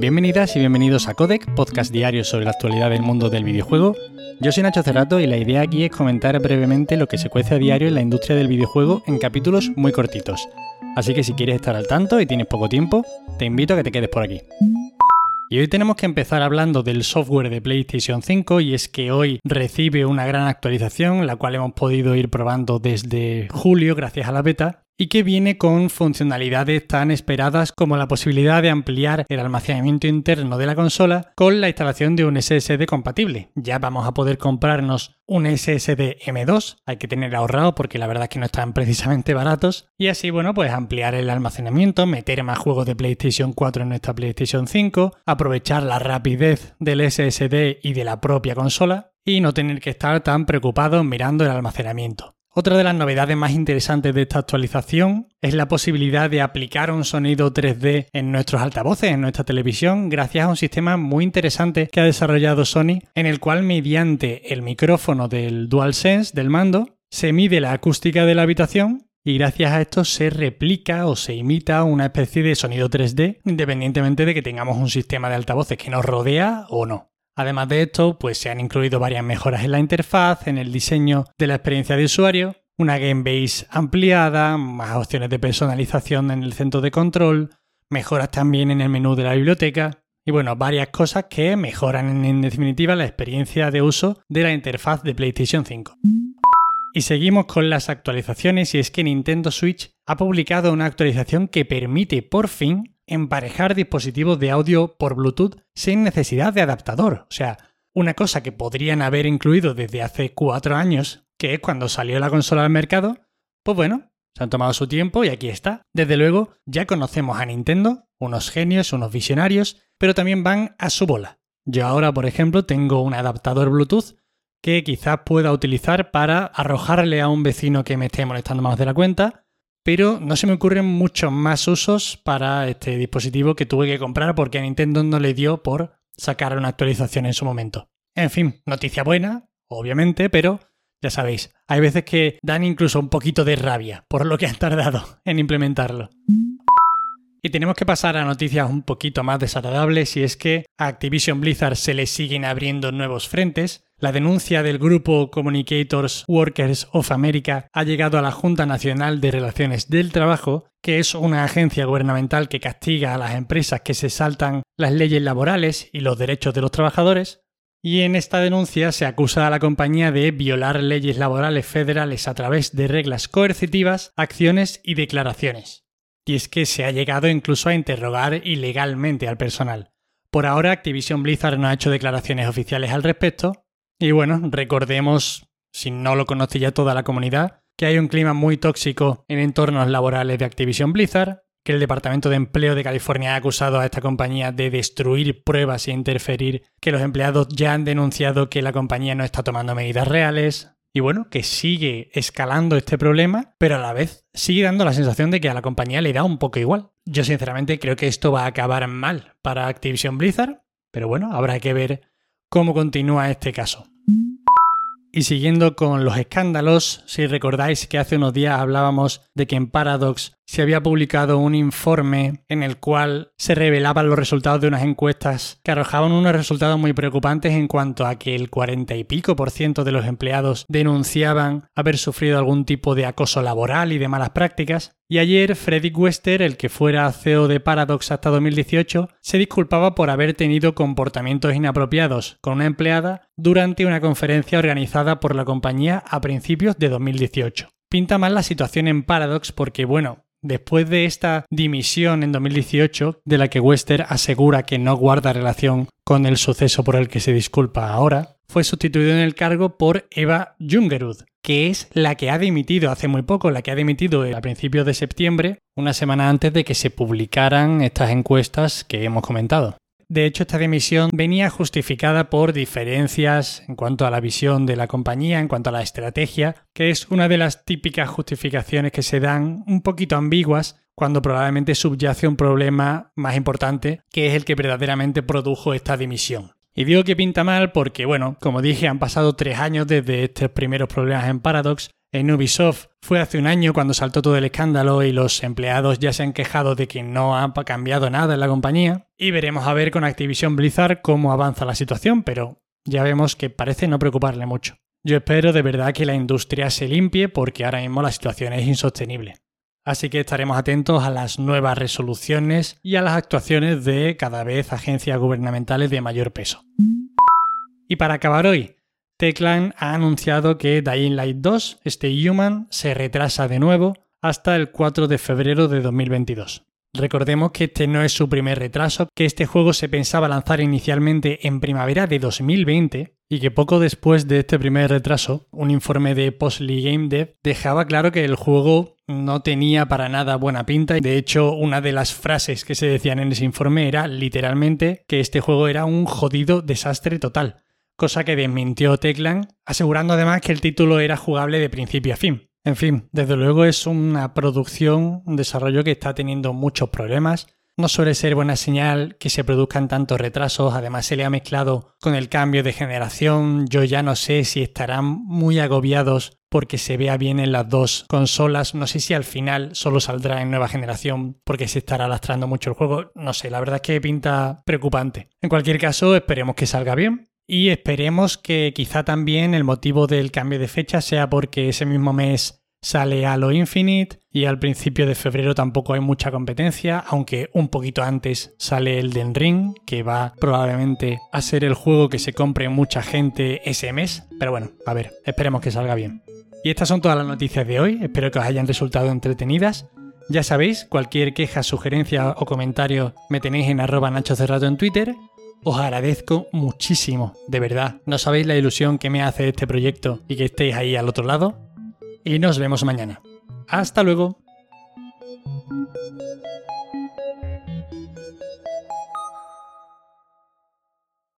Bienvenidas y bienvenidos a Codec, podcast diario sobre la actualidad del mundo del videojuego. Yo soy Nacho Cerrato y la idea aquí es comentar brevemente lo que se cuece a diario en la industria del videojuego en capítulos muy cortitos. Así que si quieres estar al tanto y tienes poco tiempo, te invito a que te quedes por aquí. Y hoy tenemos que empezar hablando del software de PlayStation 5 y es que hoy recibe una gran actualización, la cual hemos podido ir probando desde julio gracias a la beta y que viene con funcionalidades tan esperadas como la posibilidad de ampliar el almacenamiento interno de la consola con la instalación de un SSD compatible. Ya vamos a poder comprarnos un SSD M2, hay que tener ahorrado porque la verdad es que no están precisamente baratos, y así bueno, pues ampliar el almacenamiento, meter más juegos de PlayStation 4 en nuestra PlayStation 5, aprovechar la rapidez del SSD y de la propia consola y no tener que estar tan preocupados mirando el almacenamiento. Otra de las novedades más interesantes de esta actualización es la posibilidad de aplicar un sonido 3D en nuestros altavoces, en nuestra televisión, gracias a un sistema muy interesante que ha desarrollado Sony, en el cual mediante el micrófono del DualSense del mando se mide la acústica de la habitación y gracias a esto se replica o se imita una especie de sonido 3D independientemente de que tengamos un sistema de altavoces que nos rodea o no. Además de esto, pues se han incluido varias mejoras en la interfaz, en el diseño de la experiencia de usuario, una game base ampliada, más opciones de personalización en el centro de control, mejoras también en el menú de la biblioteca y bueno, varias cosas que mejoran en definitiva la experiencia de uso de la interfaz de PlayStation 5. Y seguimos con las actualizaciones y es que Nintendo Switch ha publicado una actualización que permite por fin emparejar dispositivos de audio por Bluetooth sin necesidad de adaptador. O sea, una cosa que podrían haber incluido desde hace cuatro años, que es cuando salió la consola al mercado, pues bueno, se han tomado su tiempo y aquí está. Desde luego, ya conocemos a Nintendo, unos genios, unos visionarios, pero también van a su bola. Yo ahora, por ejemplo, tengo un adaptador Bluetooth que quizás pueda utilizar para arrojarle a un vecino que me esté molestando más de la cuenta, pero no se me ocurren muchos más usos para este dispositivo que tuve que comprar porque a Nintendo no le dio por sacar una actualización en su momento. En fin, noticia buena, obviamente, pero ya sabéis, hay veces que dan incluso un poquito de rabia por lo que han tardado en implementarlo. Y tenemos que pasar a noticias un poquito más desagradables y es que a Activision Blizzard se le siguen abriendo nuevos frentes. La denuncia del grupo Communicators Workers of America ha llegado a la Junta Nacional de Relaciones del Trabajo, que es una agencia gubernamental que castiga a las empresas que se saltan las leyes laborales y los derechos de los trabajadores. Y en esta denuncia se acusa a la compañía de violar leyes laborales federales a través de reglas coercitivas, acciones y declaraciones y es que se ha llegado incluso a interrogar ilegalmente al personal. Por ahora Activision Blizzard no ha hecho declaraciones oficiales al respecto, y bueno, recordemos, si no lo conoce ya toda la comunidad, que hay un clima muy tóxico en entornos laborales de Activision Blizzard, que el Departamento de Empleo de California ha acusado a esta compañía de destruir pruebas e interferir, que los empleados ya han denunciado que la compañía no está tomando medidas reales, y bueno, que sigue escalando este problema, pero a la vez sigue dando la sensación de que a la compañía le da un poco igual. Yo sinceramente creo que esto va a acabar mal para Activision Blizzard, pero bueno, habrá que ver cómo continúa este caso. Y siguiendo con los escándalos, si recordáis que hace unos días hablábamos de que en Paradox se había publicado un informe en el cual se revelaban los resultados de unas encuestas que arrojaban unos resultados muy preocupantes en cuanto a que el 40 y pico por ciento de los empleados denunciaban haber sufrido algún tipo de acoso laboral y de malas prácticas. Y ayer Freddy Wester, el que fuera CEO de Paradox hasta 2018, se disculpaba por haber tenido comportamientos inapropiados con una empleada durante una conferencia organizada por la compañía a principios de 2018 pinta mal la situación en Paradox porque, bueno, Después de esta dimisión en 2018, de la que Wester asegura que no guarda relación con el suceso por el que se disculpa ahora, fue sustituido en el cargo por Eva Jungerud, que es la que ha dimitido hace muy poco, la que ha dimitido a principios de septiembre, una semana antes de que se publicaran estas encuestas que hemos comentado. De hecho, esta dimisión venía justificada por diferencias en cuanto a la visión de la compañía, en cuanto a la estrategia, que es una de las típicas justificaciones que se dan un poquito ambiguas cuando probablemente subyace un problema más importante, que es el que verdaderamente produjo esta dimisión. Y digo que pinta mal porque, bueno, como dije, han pasado tres años desde estos primeros problemas en Paradox En Ubisoft fue hace un año cuando saltó todo el escándalo y los empleados ya se han quejado de que no ha cambiado nada en la compañía. Y veremos a ver con Activision Blizzard cómo avanza la situación, pero ya vemos que parece no preocuparle mucho. Yo espero de verdad que la industria se limpie porque ahora mismo la situación es insostenible. Así que estaremos atentos a las nuevas resoluciones y a las actuaciones de cada vez agencias gubernamentales de mayor peso. Y para acabar hoy, Techland ha anunciado que Dying Light 2, este Human, se retrasa de nuevo hasta el 4 de febrero de 2022. Recordemos que este no es su primer retraso, que este juego se pensaba lanzar inicialmente en primavera de 2020 y que poco después de este primer retraso, un informe de Postly Game Dev dejaba claro que el juego no tenía para nada buena pinta de hecho una de las frases que se decían en ese informe era literalmente que este juego era un jodido desastre total, cosa que desmintió Techland, asegurando además que el título era jugable de principio a fin. En fin, desde luego es una producción, un desarrollo que está teniendo muchos problemas. No suele ser buena señal que se produzcan tantos retrasos, además se le ha mezclado con el cambio de generación. Yo ya no sé si estarán muy agobiados porque se vea bien en las dos consolas. No sé si al final solo saldrá en nueva generación porque se estará lastrando mucho el juego. No sé, la verdad es que pinta preocupante. En cualquier caso, esperemos que salga bien. Y esperemos que quizá también el motivo del cambio de fecha sea porque ese mismo mes sale Halo Infinite y al principio de febrero tampoco hay mucha competencia, aunque un poquito antes sale el Den Ring, que va probablemente a ser el juego que se compre mucha gente ese mes. Pero bueno, a ver, esperemos que salga bien. Y estas son todas las noticias de hoy, espero que os hayan resultado entretenidas. Ya sabéis, cualquier queja, sugerencia o comentario me tenéis en arroba Nacho Cerrato en Twitter os agradezco muchísimo, de verdad. No sabéis la ilusión que me hace este proyecto y que estéis ahí al otro lado. Y nos vemos mañana. Hasta luego.